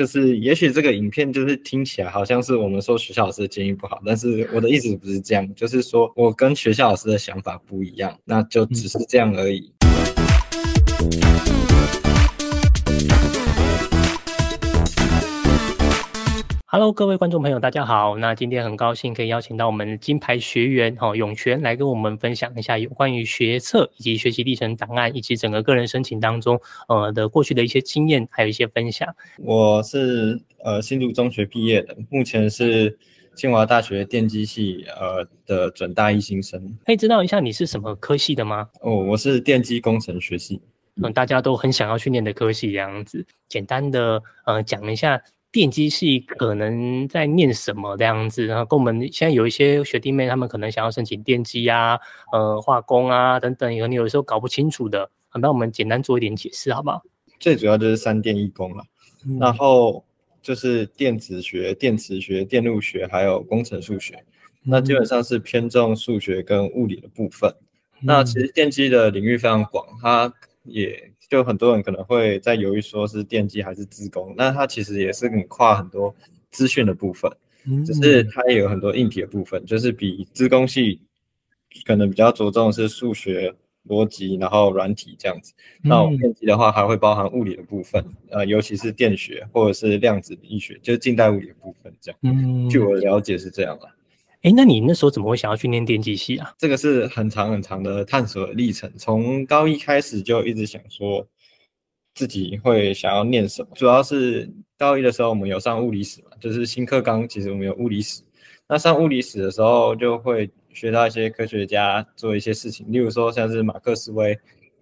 就是也许这个影片就是听起来好像是我们说学校老师的建议不好，但是我的意思不是这样，就是说我跟学校老师的想法不一样，那就只是这样而已。Hello，各位观众朋友，大家好。那今天很高兴可以邀请到我们金牌学员哈永泉来跟我们分享一下有关于学测以及学习历程档案以及整个个人申请当中呃的过去的一些经验，还有一些分享。我是呃新竹中学毕业的，目前是清华大学电机系呃的准大一新生。可以知道一下你是什么科系的吗？哦，我是电机工程学系。嗯，大家都很想要去念的科系这样子。简单的呃讲一下。电机系可能在念什么这样子，然后跟我们现在有一些学弟妹，他们可能想要申请电机啊、呃化工啊等等，有你有时候搞不清楚的，那我们简单做一点解释好不好？最主要就是三电一工了，然后就是电子学、电磁学、电路学，还有工程数学，那基本上是偏重数学跟物理的部分。那其实电机的领域非常广，它也。就很多人可能会在犹豫，说是电机还是自工，那它其实也是你跨很多资讯的部分，只是它也有很多硬体的部分，就是比自工系可能比较着重是数学逻辑，然后软体这样子。那电机的话还会包含物理的部分，呃，尤其是电学或者是量子力学，就是近代物理的部分这样。嗯，据我了解是这样了。哎，那你那时候怎么会想要去念电机系啊？这个是很长很长的探索历程，从高一开始就一直想说自己会想要念什么。主要是高一的时候我们有上物理史嘛，就是新课纲其实我们有物理史。那上物理史的时候就会学到一些科学家做一些事情，例如说像是马克思威，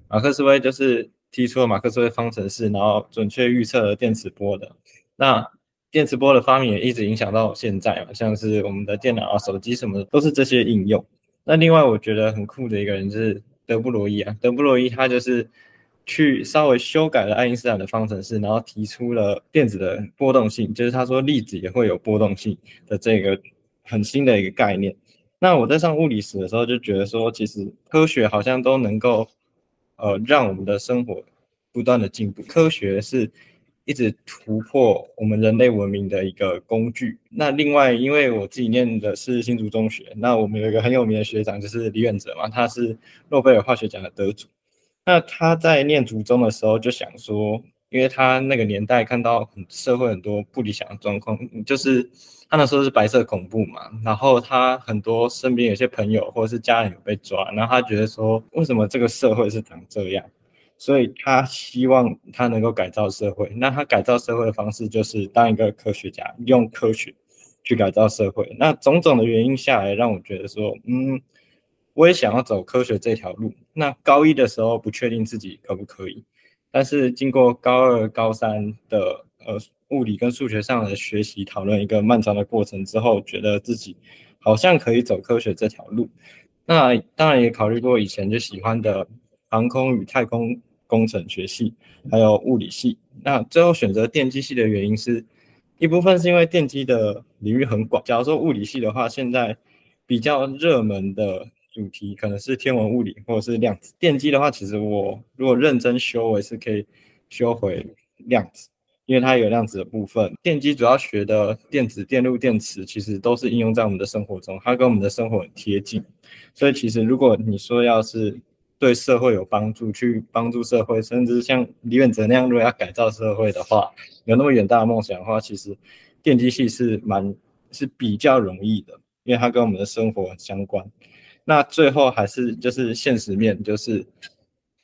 马克思威就是提出了马克思威方程式，然后准确预测了电磁波的。那电磁波的发明也一直影响到现在嘛，像是我们的电脑啊、手机什么的，都是这些应用。那另外我觉得很酷的一个人就是德布罗意啊，德布罗意他就是去稍微修改了爱因斯坦的方程式，然后提出了电子的波动性，就是他说粒子也会有波动性的这个很新的一个概念。那我在上物理史的时候就觉得说，其实科学好像都能够呃让我们的生活不断的进步，科学是。一直突破我们人类文明的一个工具。那另外，因为我自己念的是新竹中学，那我们有一个很有名的学长，就是李远哲嘛，他是诺贝尔化学奖的得主。那他在念竹中的时候就想说，因为他那个年代看到很社会很多不理想的状况，就是他那时候是白色恐怖嘛，然后他很多身边有些朋友或者是家人有被抓，然后他觉得说，为什么这个社会是长这样？所以他希望他能够改造社会，那他改造社会的方式就是当一个科学家，用科学去改造社会。那种种的原因下来，让我觉得说，嗯，我也想要走科学这条路。那高一的时候不确定自己可不可以，但是经过高二、高三的呃物理跟数学上的学习讨论，一个漫长的过程之后，觉得自己好像可以走科学这条路。那当然也考虑过以前就喜欢的航空与太空。工程学系还有物理系，那最后选择电机系的原因是一部分是因为电机的领域很广。假如说物理系的话，现在比较热门的主题可能是天文物理或者是量子。电机的话，其实我如果认真修，我也是可以修回量子，因为它有量子的部分。电机主要学的电子、电路、电池，其实都是应用在我们的生活中，它跟我们的生活很贴近。所以其实如果你说要是对社会有帮助，去帮助社会，甚至像李远哲那样，如果要改造社会的话，有那么远大的梦想的话，其实电机系是蛮是比较容易的，因为它跟我们的生活相关。那最后还是就是现实面，就是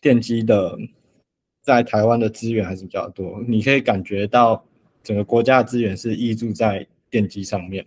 电机的在台湾的资源还是比较多，你可以感觉到整个国家的资源是依注在电机上面，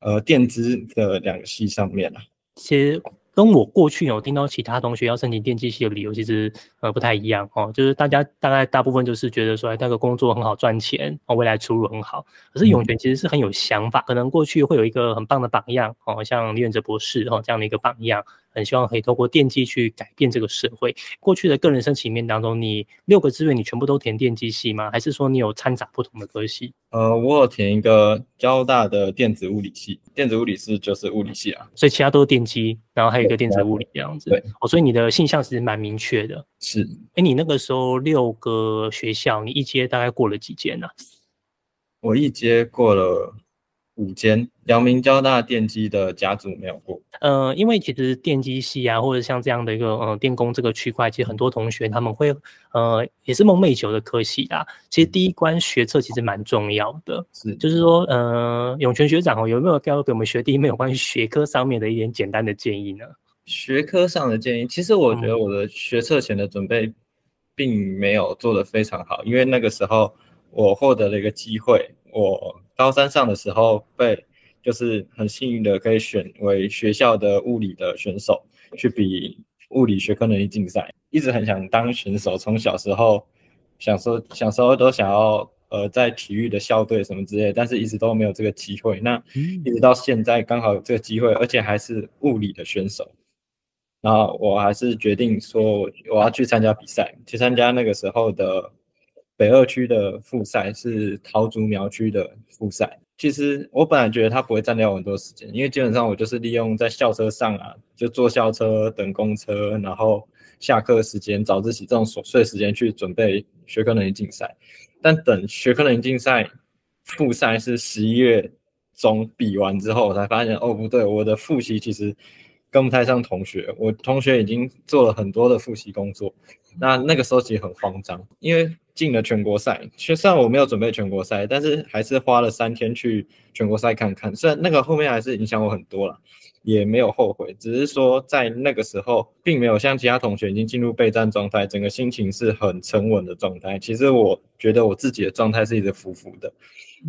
呃，电资的两个系上面啊。其实。跟我过去有听到其他同学要申请电机系的理由，其实呃不太一样哦。就是大家大概大部分就是觉得说，哎，那个工作很好赚钱哦，未来出路很好。可是永泉其实是很有想法，可能过去会有一个很棒的榜样哦，像李远哲博士哦这样的一个榜样。很希望可以透过电机去改变这个社会。过去的个人申请面当中，你六个志愿你全部都填电机系吗？还是说你有掺杂不同的科系？呃，我有填一个交大的电子物理系，电子物理是就是物理系啊，所以其他都是电机，然后还有一个电子物理这样子。对，哦，所以你的性向其实蛮明确的。是，哎，你那个时候六个学校，你一阶大概过了几间呢？我一阶过了五间，阳明交大电机的甲组没有过。呃，因为其实电机系啊，或者像这样的一个呃电工这个区块，其实很多同学他们会呃也是梦寐以求的科系啊。其实第一关学测其实蛮重要的，是就是说呃永泉学长哦有没有要给我们学弟妹有关于学科上面的一点简单的建议呢？学科上的建议，其实我觉得我的学测前的准备并没有做得非常好，因为那个时候我获得了一个机会，我高三上的时候被。就是很幸运的可以选为学校的物理的选手去比物理学科能力竞赛，一直很想当选手，从小时候想说小时候都想要呃在体育的校队什么之类，但是一直都没有这个机会。那一直到现在刚好有这个机会，而且还是物理的选手，然后我还是决定说我要去参加比赛，去参加那个时候的北二区的复赛，是桃竹苗区的复赛。其实我本来觉得它不会占掉很多时间，因为基本上我就是利用在校车上啊，就坐校车等公车，然后下课时间早自习这种琐碎时间去准备学科能力竞赛。但等学科能力竞赛复赛是十一月中比完之后，我才发现哦不对，我的复习其实跟不太上同学。我同学已经做了很多的复习工作，那那个时候其实很慌张，因为。进了全国赛，虽然我没有准备全国赛，但是还是花了三天去全国赛看看。虽然那个后面还是影响我很多了，也没有后悔，只是说在那个时候，并没有像其他同学已经进入备战状态，整个心情是很沉稳的状态。其实我觉得我自己的状态是一直浮浮的。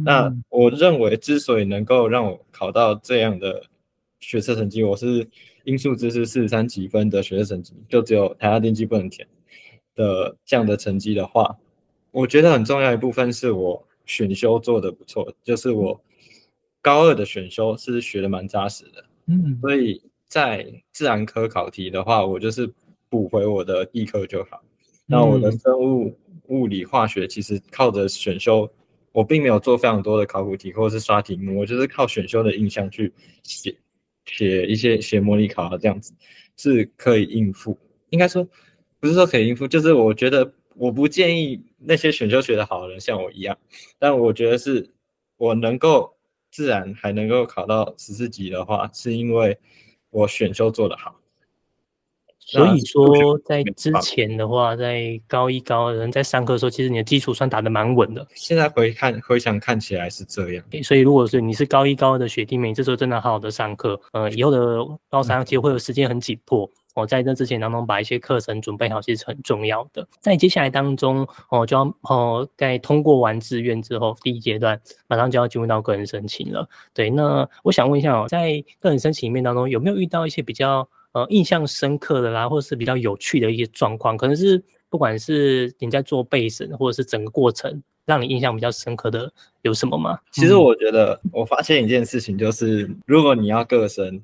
那我认为，之所以能够让我考到这样的学测成绩，我是因素知识四十三几分的学测成绩，就只有台大电机不能填的这样的成绩的话。我觉得很重要一部分是我选修做的不错，就是我高二的选修是学的蛮扎实的，嗯，所以在自然科考题的话，我就是补回我的地科就好。那我的生物、物理、化学其实靠着选修，我并没有做非常多的考古题或者是刷题目，我就是靠选修的印象去写写一些写模拟考啊，这样子是可以应付。应该说不是说可以应付，就是我觉得。我不建议那些选修学的好的人像我一样，但我觉得是我能够自然还能够考到十四级的话，是因为我选修做得好。所以说，在之前的话，在高一高二人在上课的时候，其实你的基础算打得蛮稳的。现在回看回想看起来是这样。所以如果是你是高一高二的学弟妹，这时候真的好好的上课，呃，以后的高三其实会有时间很紧迫。我在这之前当中把一些课程准备好，其实很重要的。在接下来当中，哦，就要哦，在通过完志愿之后，第一阶段马上就要进入到个人申请了。对，那我想问一下哦，在个人申请里面当中，有没有遇到一些比较呃印象深刻的啦，或者是比较有趣的一些状况？可能是不管是你在做备审，或者是整个过程让你印象比较深刻的有什么吗？其实我觉得，我发现一件事情就是，如果你要个申，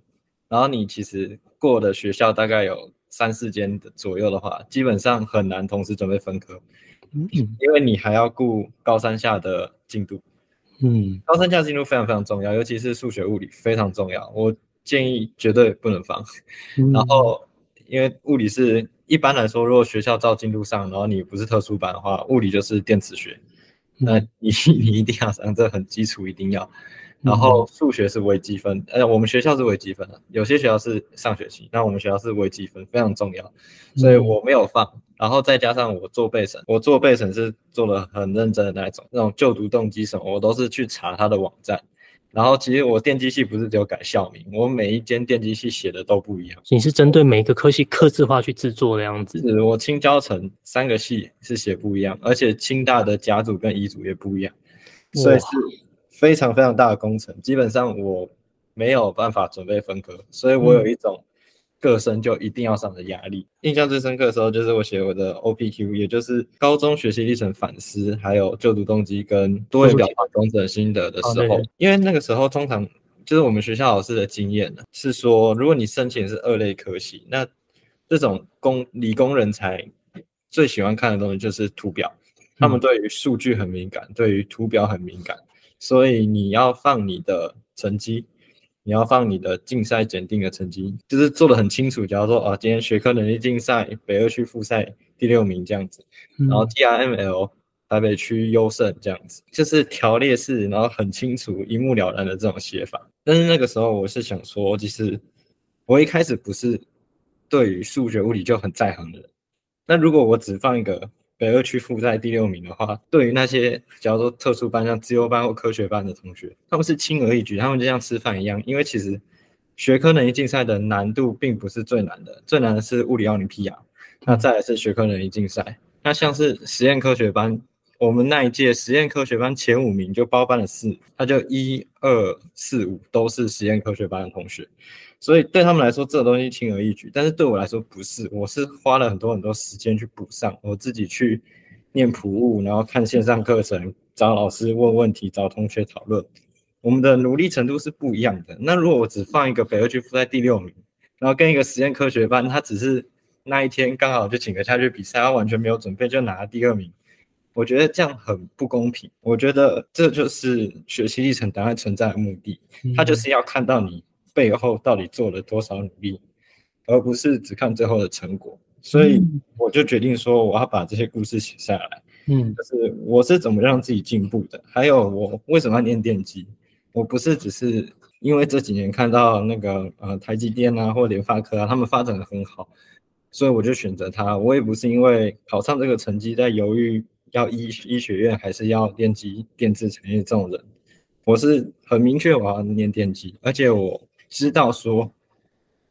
然后你其实。过的学校大概有三四间的左右的话，基本上很难同时准备分科，嗯，因为你还要顾高三下的进度，嗯，高三下进度非常非常重要，尤其是数学物理非常重要，我建议绝对不能放。然后，因为物理是一般来说，如果学校照进度上，然后你不是特殊班的话，物理就是电磁学，那你 你一定要上，这很基础，一定要。然后数学是微积分，呃，我们学校是微积分的，有些学校是上学期，那我们学校是微积分，非常重要，所以我没有放。然后再加上我做备审，我做备审是做的很认真的那一种，那种就读动机什么，我都是去查他的网站。然后其实我电机系不是只有改校名，我每一间电机系写的都不一样。你是针对每个科系刻字化去制作的样子？是我青交城三个系是写不一样，而且清大的甲组跟乙组也不一样，所以是。非常非常大的工程，基本上我没有办法准备分科，所以我有一种个生就一定要上的压力。印象最深刻的时候，就是我写我的 OPQ，也就是高中学习历程反思，还有就读动机跟多元表达工程心得的时候。因为那个时候通常就是我们学校老师的经验呢，是说如果你申请是二类科系，那这种工理工人才最喜欢看的东西就是图表，他们对于数据很敏感，对于图表很敏感。所以你要放你的成绩，你要放你的竞赛检定的成绩，就是做的很清楚。假如说啊，今天学科能力竞赛北二区复赛第六名这样子，然后 T R M L 台北区优胜这样子，就是条列式，然后很清楚、一目了然的这种写法。但是那个时候我是想说，其实我一开始不是对于数学、物理就很在行的人。那如果我只放一个北二区附在第六名的话，对于那些假如说特殊班像自由班或科学班的同学，他们是轻而易举，他们就像吃饭一样。因为其实学科能力竞赛的难度并不是最难的，最难的是物理奥林匹亚，那再来是学科能力竞赛。那像是实验科学班。我们那一届实验科学班前五名就包班了四，他就一二四五都是实验科学班的同学，所以对他们来说这个东西轻而易举，但是对我来说不是，我是花了很多很多时间去补上，我自己去念普物，然后看线上课程，找老师问问题，找同学讨论，我们的努力程度是不一样的。那如果我只放一个北二区附在第六名，然后跟一个实验科学班，他只是那一天刚好就请个下去比赛，他完全没有准备就拿了第二名。我觉得这样很不公平。我觉得这就是学习历程档案存在的目的，它就是要看到你背后到底做了多少努力，而不是只看最后的成果。所以我就决定说，我要把这些故事写下来。嗯，就是我是怎么让自己进步的，还有我为什么要念电机。我不是只是因为这几年看到那个呃台积电啊或联发科啊，他们发展的很好，所以我就选择它。我也不是因为考上这个成绩在犹豫。要医医学院还是要电机电子产业这种人，我是很明确我要念电机，而且我知道说，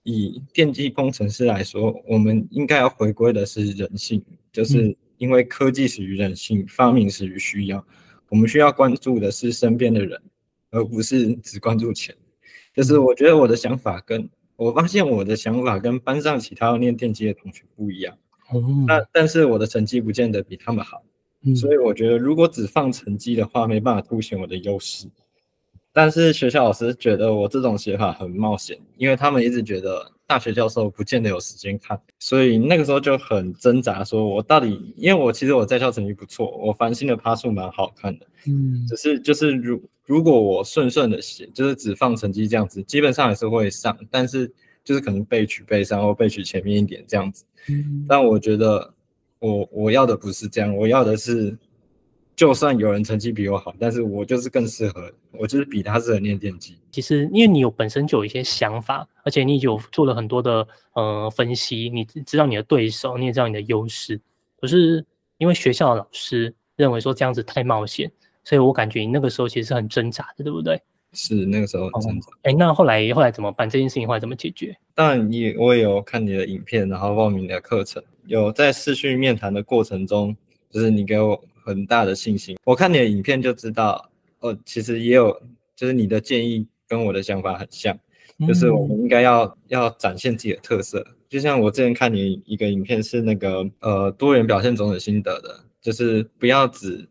以电机工程师来说，我们应该要回归的是人性，就是因为科技始于人性，发明始于需要，我们需要关注的是身边的人，而不是只关注钱。就是我觉得我的想法跟我发现我的想法跟班上其他要念电机的同学不一样，那但是我的成绩不见得比他们好。所以我觉得，如果只放成绩的话，没办法凸显我的优势。但是学校老师觉得我这种写法很冒险，因为他们一直觉得大学教授不见得有时间看，所以那个时候就很挣扎，说我到底，因为我其实我在校成绩不错，我繁星的趴数蛮好看的，嗯，只是就是如如果我顺顺的写，就是只放成绩这样子，基本上还是会上，但是就是可能背取背上或背取前面一点这样子，嗯，但我觉得。我我要的不是这样，我要的是，就算有人成绩比我好，但是我就是更适合，我就是比他适合念电机。其实因为你有本身就有一些想法，而且你有做了很多的呃分析，你知道你的对手，你也知道你的优势。可是因为学校的老师认为说这样子太冒险，所以我感觉你那个时候其实是很挣扎的，对不对？是那个时候很挣扎。哎，那后来后来怎么办？这件事情后来怎么解决？当然，你我也有看你的影片，然后报名你的课程。有在视讯面谈的过程中，就是你给我很大的信心。我看你的影片就知道，哦，其实也有，就是你的建议跟我的想法很像，就是我们应该要要展现自己的特色。就像我之前看你一个影片，是那个呃多元表现总的心得的，就是不要只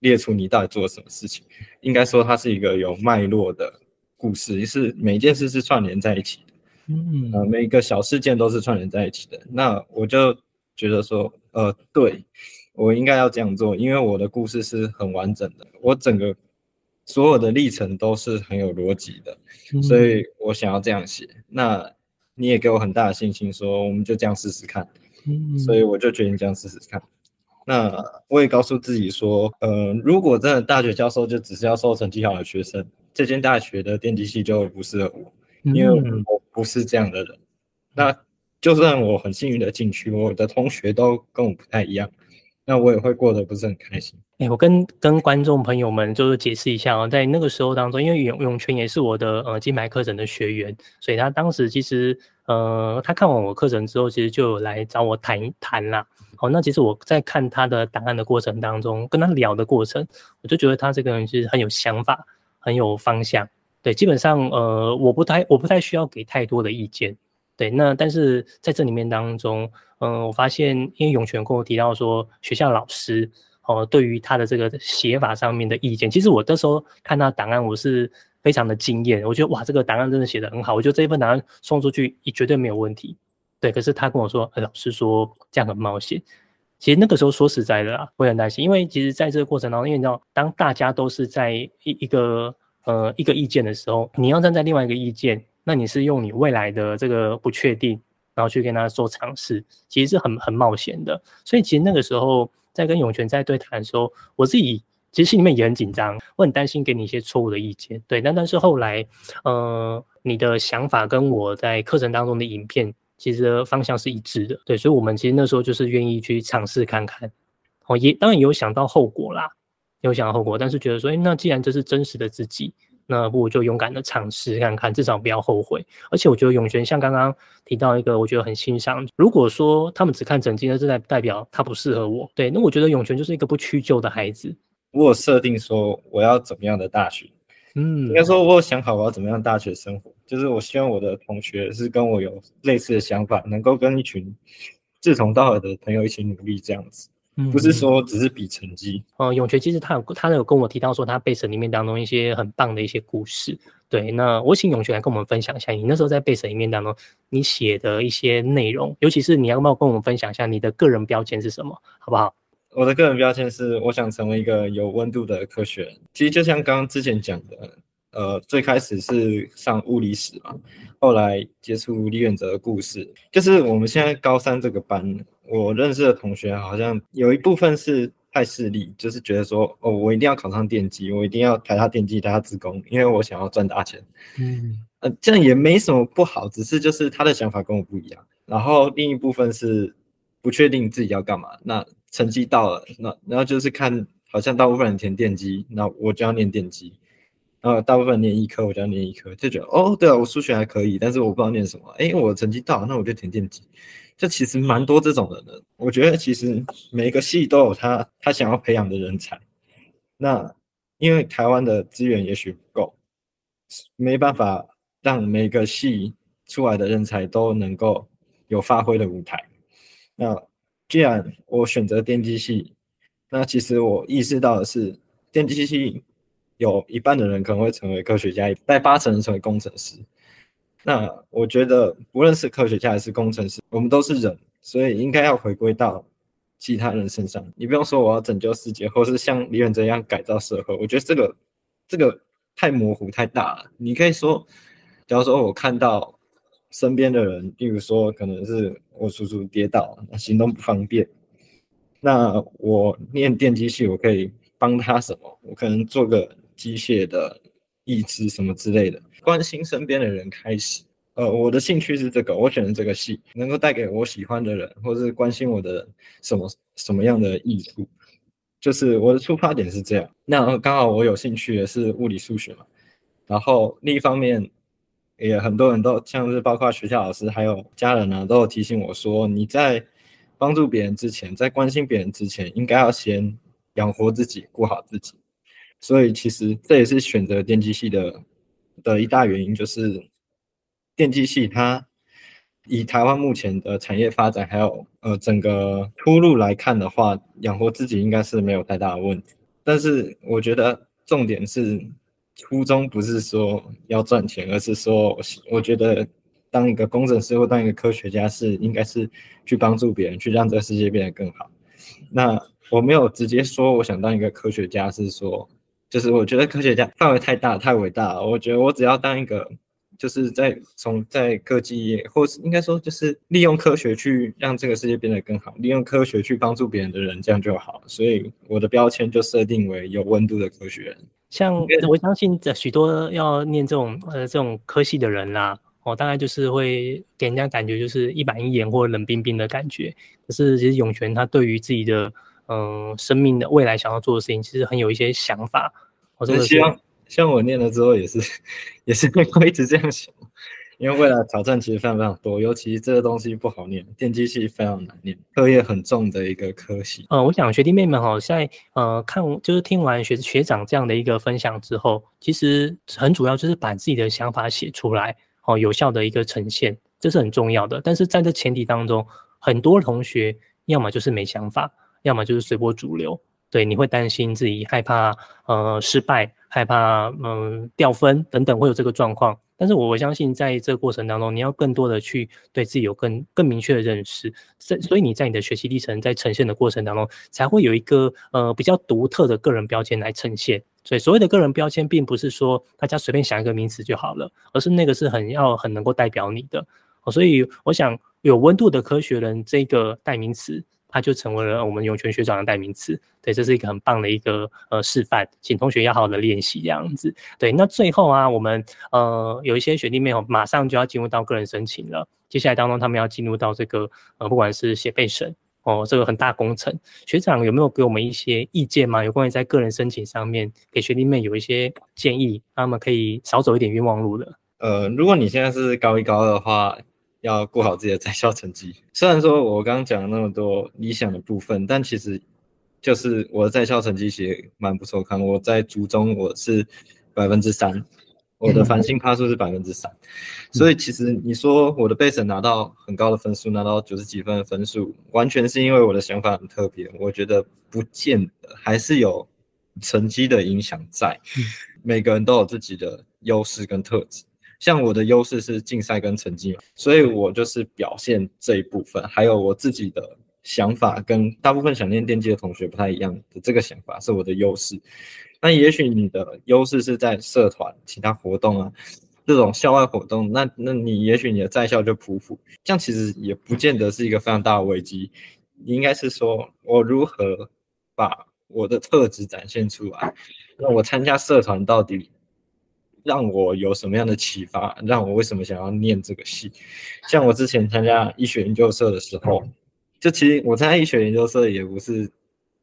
列出你到底做了什么事情，应该说它是一个有脉络的故事，是每件事是串联在一起的。嗯，呃，每一个小事件都是串联在一起的。那我就。觉得说，呃，对我应该要这样做，因为我的故事是很完整的，我整个所有的历程都是很有逻辑的，所以我想要这样写。那你也给我很大的信心，说我们就这样试试看。所以我就决定这样试试看。那我也告诉自己说，呃，如果真的大学教授就只是要收成绩好的学生，这间大学的电机系就不适合我，因为我不是这样的人。那。就算我很幸运的进去，我的同学都跟我不太一样，那我也会过得不是很开心。哎，我跟跟观众朋友们就是解释一下啊，在那个时候当中，因为永永泉也是我的呃金牌课程的学员，所以他当时其实呃他看完我课程之后，其实就来找我谈一谈啦。好，那其实我在看他的档案的过程当中，跟他聊的过程，我就觉得他这个人是很有想法，很有方向。对，基本上呃我不太我不太需要给太多的意见。对，那但是在这里面当中，嗯，我发现，因为永泉跟我提到说，学校老师哦，对于他的这个写法上面的意见，其实我那时候看他档案，我是非常的惊艳，我觉得哇，这个档案真的写的很好，我觉得这一份档案送出去也绝对没有问题。对，可是他跟我说，老师说这样很冒险。其实那个时候说实在的啊，我很担心，因为其实在这个过程当中，因为你知道，当大家都是在一一个呃一个意见的时候，你要站在另外一个意见。那你是用你未来的这个不确定，然后去跟他做尝试，其实是很很冒险的。所以其实那个时候在跟永泉在对谈的时候，我自己其实心里面也很紧张，我很担心给你一些错误的意见。对，但但是后来，呃，你的想法跟我在课程当中的影片其实方向是一致的。对，所以我们其实那时候就是愿意去尝试看看。哦，也当然有想到后果啦，有想到后果，但是觉得说，哎，那既然这是真实的自己。那不如就勇敢的尝试看看，至少不要后悔。而且我觉得永泉像刚刚提到一个，我觉得很欣赏。如果说他们只看整绩，那这代代表他不适合我。对，那我觉得永泉就是一个不屈就的孩子。我有设定说我要怎么样的大学，嗯，应该说我有想好我要怎么样大学生活，就是我希望我的同学是跟我有类似的想法，能够跟一群志同道合的朋友一起努力这样子。不是说只是比成绩哦。永泉其实他有他有跟我提到说他背审里面当中一些很棒的一些故事。对，那我请永泉来跟我们分享一下，你那时候在背审里面当中你写的一些内容，尤其是你要不要跟我们分享一下你的个人标签是什么，好不好？我的个人标签是我想成为一个有温度的科学人。其实就像刚刚之前讲的，呃，最开始是上物理史嘛，后来接触李远哲的故事，就是我们现在高三这个班。我认识的同学好像有一部分是太势利，就是觉得说，哦，我一定要考上电机，我一定要台大电机、台大自工，因为我想要赚大钱。嗯，呃，这样也没什么不好，只是就是他的想法跟我不一样。然后另一部分是不确定自己要干嘛，那成绩到了，那然后就是看，好像大部分人填电机，那我就要念电机。然后大部分念医科，我就要念医科，就觉得，哦，对啊，我数学还可以，但是我不知道念什么。哎，我成绩到，那我就填电机。就其实蛮多这种人的，我觉得其实每一个系都有他他想要培养的人才。那因为台湾的资源也许不够，没办法让每个系出来的人才都能够有发挥的舞台。那既然我选择电机系，那其实我意识到的是，电机系有一半的人可能会成为科学家，带八成成为工程师。那我觉得，不论是科学家还是工程师，我们都是人，所以应该要回归到其他人身上。你不用说我要拯救世界，或是像李远哲一样改造社会，我觉得这个这个太模糊太大了。你可以说，假如说我看到身边的人，例如说可能是我叔叔跌倒，行动不方便，那我念电机系，我可以帮他什么？我可能做个机械的义肢什么之类的。关心身边的人开始，呃，我的兴趣是这个，我选的这个系能够带给我喜欢的人，或者是关心我的什么什么样的益处，就是我的出发点是这样。那刚好我有兴趣的是物理数学嘛，然后另一方面也很多人都像是包括学校老师还有家人呢，都有提醒我说，你在帮助别人之前，在关心别人之前，应该要先养活自己，顾好自己。所以其实这也是选择电机系的。的一大原因就是，电机系它以台湾目前的产业发展，还有呃整个出路来看的话，养活自己应该是没有太大的问题。但是我觉得重点是初衷不是说要赚钱，而是说我觉得当一个工程师或当一个科学家是应该是去帮助别人，去让这个世界变得更好。那我没有直接说我想当一个科学家，是说。就是我觉得科学家范围太大太伟大了，我觉得我只要当一个，就是在从在科技业，或是应该说就是利用科学去让这个世界变得更好，利用科学去帮助别人的人，这样就好。所以我的标签就设定为有温度的科学人。像我相信这许多要念这种呃这种科系的人啦，哦，大概就是会给人家感觉就是一板一眼或冷冰冰的感觉。可是其实永泉他对于自己的。嗯，生命的未来想要做的事情，其实很有一些想法。我真的希望，像我念了之后，也是，也是会一直这样想。因为未来挑战其实非常非常多，尤其这个东西不好念，电机系非常难念，课业很重的一个科系。呃，我想学弟妹们哈，在呃看就是听完学学长这样的一个分享之后，其实很主要就是把自己的想法写出来，哦，有效的一个呈现，这是很重要的。但是在这前提当中，很多同学要么就是没想法。要么就是随波逐流，对，你会担心自己害怕呃失败，害怕嗯掉分等等会有这个状况。但是我我相信在这个过程当中，你要更多的去对自己有更更明确的认识，所所以你在你的学习历程在呈现的过程当中，才会有一个呃比较独特的个人标签来呈现。所以所谓的个人标签，并不是说大家随便想一个名词就好了，而是那个是很要很能够代表你的。所以我想。有温度的科学人这个代名词。他就成为了我们永泉学长的代名词，对，这是一个很棒的一个呃示范，请同学要好好的练习这样子。对，那最后啊，我们呃有一些学弟妹哦，马上就要进入到个人申请了，接下来当中他们要进入到这个呃不管是写备审哦，这个很大工程，学长有没有给我们一些意见吗？有关于在个人申请上面给学弟妹有一些建议，他们可以少走一点冤枉路的。呃，如果你现在是高一高二的话。要顾好自己的在校成绩。虽然说我刚刚讲了那么多理想的部分，但其实就是我的在校成绩其实蛮不错。看我在初中我是百分之三，我的繁星趴数是百分之三，所以其实你说我的备审拿到很高的分数，拿到九十几分的分数，完全是因为我的想法很特别。我觉得不见得还是有成绩的影响在，每个人都有自己的优势跟特质。像我的优势是竞赛跟成绩嘛，所以我就是表现这一部分，还有我自己的想法跟大部分想念电机的同学不太一样的这个想法是我的优势。那也许你的优势是在社团、其他活动啊，这种校外活动，那那你也许你的在校就普普，这样其实也不见得是一个非常大的危机。你应该是说我如何把我的特质展现出来，那我参加社团到底。让我有什么样的启发？让我为什么想要念这个系？像我之前参加医学研究社的时候，就其实我参加医学研究社也不是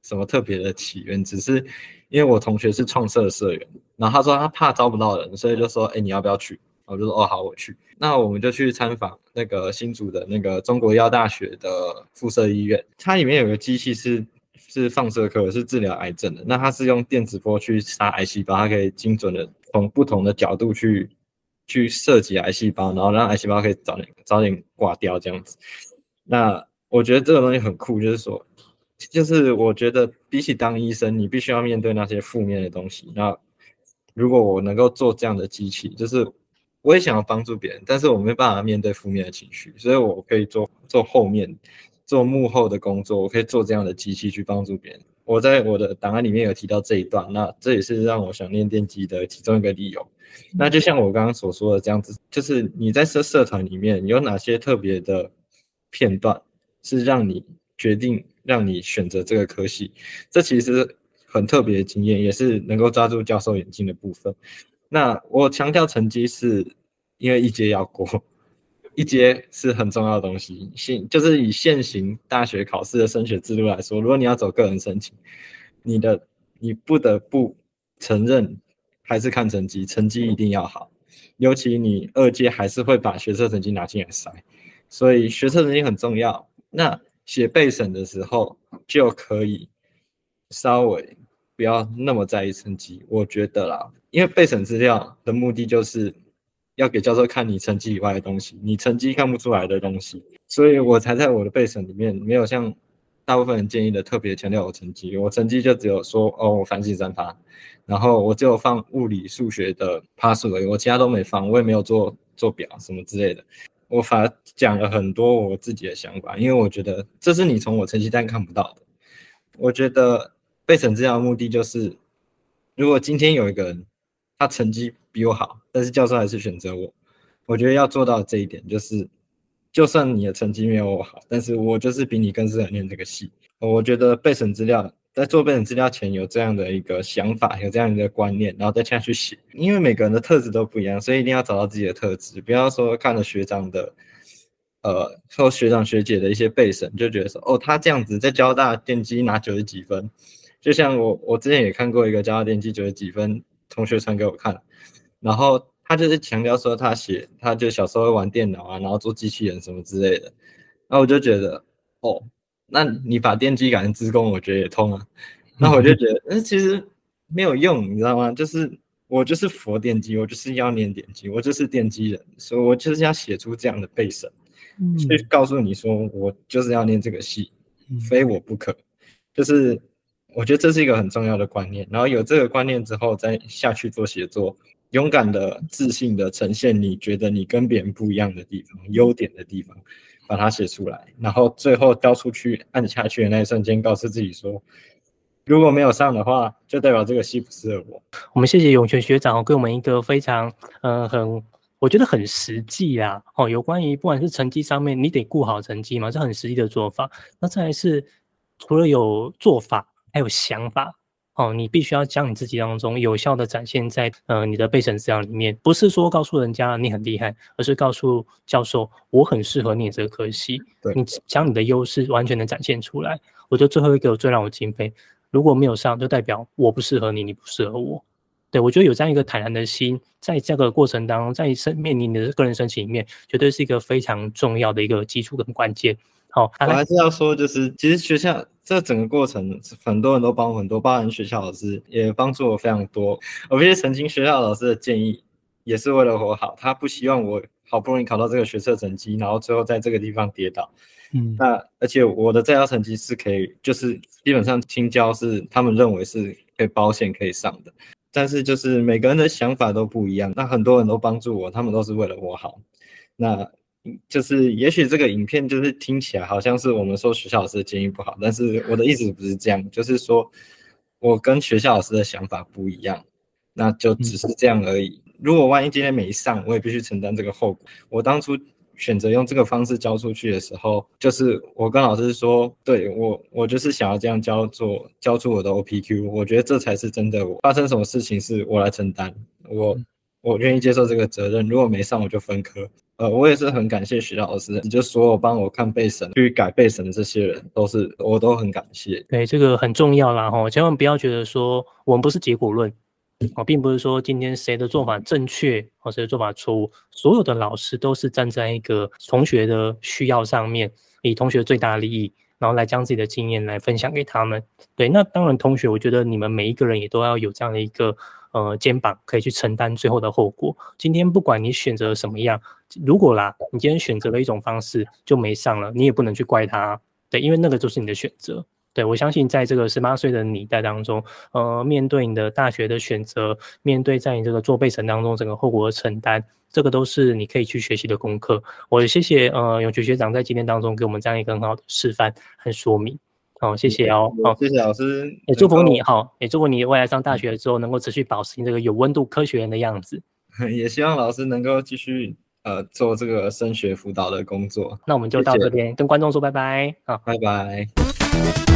什么特别的起源，只是因为我同学是创社的社员，然后他说他怕招不到人，所以就说：“哎，你要不要去？”我就说：“哦，好，我去。”那我们就去参访那个新竹的那个中国药大学的附设医院，它里面有个机器是是放射科，是治疗癌症的。那它是用电磁波去杀癌细胞，它可以精准的。从不同的角度去去设计癌细胞，然后让癌细胞可以早点早点挂掉这样子。那我觉得这个东西很酷，就是说，就是我觉得比起当医生，你必须要面对那些负面的东西。那如果我能够做这样的机器，就是我也想要帮助别人，但是我没办法面对负面的情绪，所以我可以做做后面做幕后的工作，我可以做这样的机器去帮助别人。我在我的档案里面有提到这一段，那这也是让我想念电机的其中一个理由。那就像我刚刚所说的这样子，就是你在社社团里面有哪些特别的片段，是让你决定让你选择这个科系？这其实很特别的经验，也是能够抓住教授眼睛的部分。那我强调成绩是因为一阶要过。一阶是很重要的东西，现就是以现行大学考试的升学制度来说，如果你要走个人申请，你的你不得不承认还是看成绩，成绩一定要好，尤其你二阶还是会把学测成绩拿进来筛，所以学测成绩很重要。那写备审的时候就可以稍微不要那么在意成绩，我觉得啦，因为备审资料的目的就是。要给教授看你成绩以外的东西，你成绩看不出来的东西，所以我才在我的备审里面没有像大部分人建议的特别强调我成绩，我成绩就只有说哦，我反省三趴，然后我只有放物理数学的趴数而已，我其他都没放，我也没有做做表什么之类的，我反而讲了很多我自己的想法，因为我觉得这是你从我成绩单看不到的。我觉得备审资料的目的就是，如果今天有一个人他成绩比我好。但是教授还是选择我，我觉得要做到这一点，就是就算你的成绩没有我好，但是我就是比你更适合念这个系。我觉得备审资料在做备审资料前有这样的一个想法，有这样一个观念，然后再下去写。因为每个人的特质都不一样，所以一定要找到自己的特质，不要说看了学长的，呃，说学长学姐的一些备审，就觉得说哦，他这样子在交大电机拿九十几分，就像我我之前也看过一个交大电机九十几分同学传给我看。然后他就是强调说，他写，他就小时候会玩电脑啊，然后做机器人什么之类的。那我就觉得，哦，那你把电机改成自工，我觉得也通啊。那我就觉得，嗯，其实没有用，你知道吗？就是我就是佛电机，我就是要念电机，我就是电机人，所以我就是要写出这样的背审，去告诉你说，我就是要念这个系，非我不可。就是我觉得这是一个很重要的观念。然后有这个观念之后，再下去做写作。勇敢的、自信的呈现你觉得你跟别人不一样的地方、优点的地方，把它写出来，然后最后交出去按下去的那一瞬间，告诉自己说，如果没有上的话，就代表这个戏不适合我。我们谢谢永泉学长给我们一个非常嗯很我觉得很实际啊。哦，有关于不管是成绩上面，你得顾好成绩嘛，这很实际的做法。那再来是除了有做法，还有想法。哦，你必须要将你自己当中有效的展现在呃你的备审资料里面，不是说告诉人家你很厉害，而是告诉教授我很适合你这个科系。对，你将你的优势完全的展现出来。我觉得最后一个最让我敬佩，如果没有上，就代表我不适合你，你不适合我。对我觉得有这样一个坦然的心，在这个过程当中，在申面临你的个人申请里面，绝对是一个非常重要的一个基础跟关键。好，我还是要说，就是其实学校这整个过程，很多人都帮我很多，包含学校老师也帮助我非常多。我必须澄清，学校老师的建议也是为了我好，他不希望我好不容易考到这个学测成绩，然后最后在这个地方跌倒。嗯，那而且我的在校成绩是可以，就是基本上青椒是他们认为是可以保险可以上的，但是就是每个人的想法都不一样。那很多人都帮助我，他们都是为了我好。那。就是，也许这个影片就是听起来好像是我们说学校老师的建议不好，但是我的意思不是这样，就是说我跟学校老师的想法不一样，那就只是这样而已。如果万一今天没上，我也必须承担这个后果。我当初选择用这个方式教出去的时候，就是我跟老师说，对我，我就是想要这样教做教出我的 OPQ，我觉得这才是真的我。发生什么事情是我来承担，我我愿意接受这个责任。如果没上，我就分科。呃，我也是很感谢徐老师，你就所有帮我看背审、去改背审的这些人，都是我都很感谢。对，这个很重要啦，哈，千万不要觉得说我们不是结果论，哦，并不是说今天谁的做法正确，或谁的做法错误，所有的老师都是站在一个同学的需要上面，以同学最大利益，然后来将自己的经验来分享给他们。对，那当然，同学，我觉得你们每一个人也都要有这样的一个。呃，肩膀可以去承担最后的后果。今天不管你选择什么样，如果啦，你今天选择了一种方式就没上了，你也不能去怪他，对，因为那个就是你的选择。对我相信，在这个十八岁的你在当中，呃，面对你的大学的选择，面对在你这个做备审当中整个后果的承担，这个都是你可以去学习的功课。我谢谢呃永菊学长在今天当中给我们这样一个很好的示范和说明。好，谢谢哦。好，谢谢老师，也祝福你哈，也祝福你未来上大学之后能够持续保持你这个有温度科学人的样子。也希望老师能够继续呃做这个升学辅导的工作。那我们就到这边跟观众说拜拜。好，拜拜。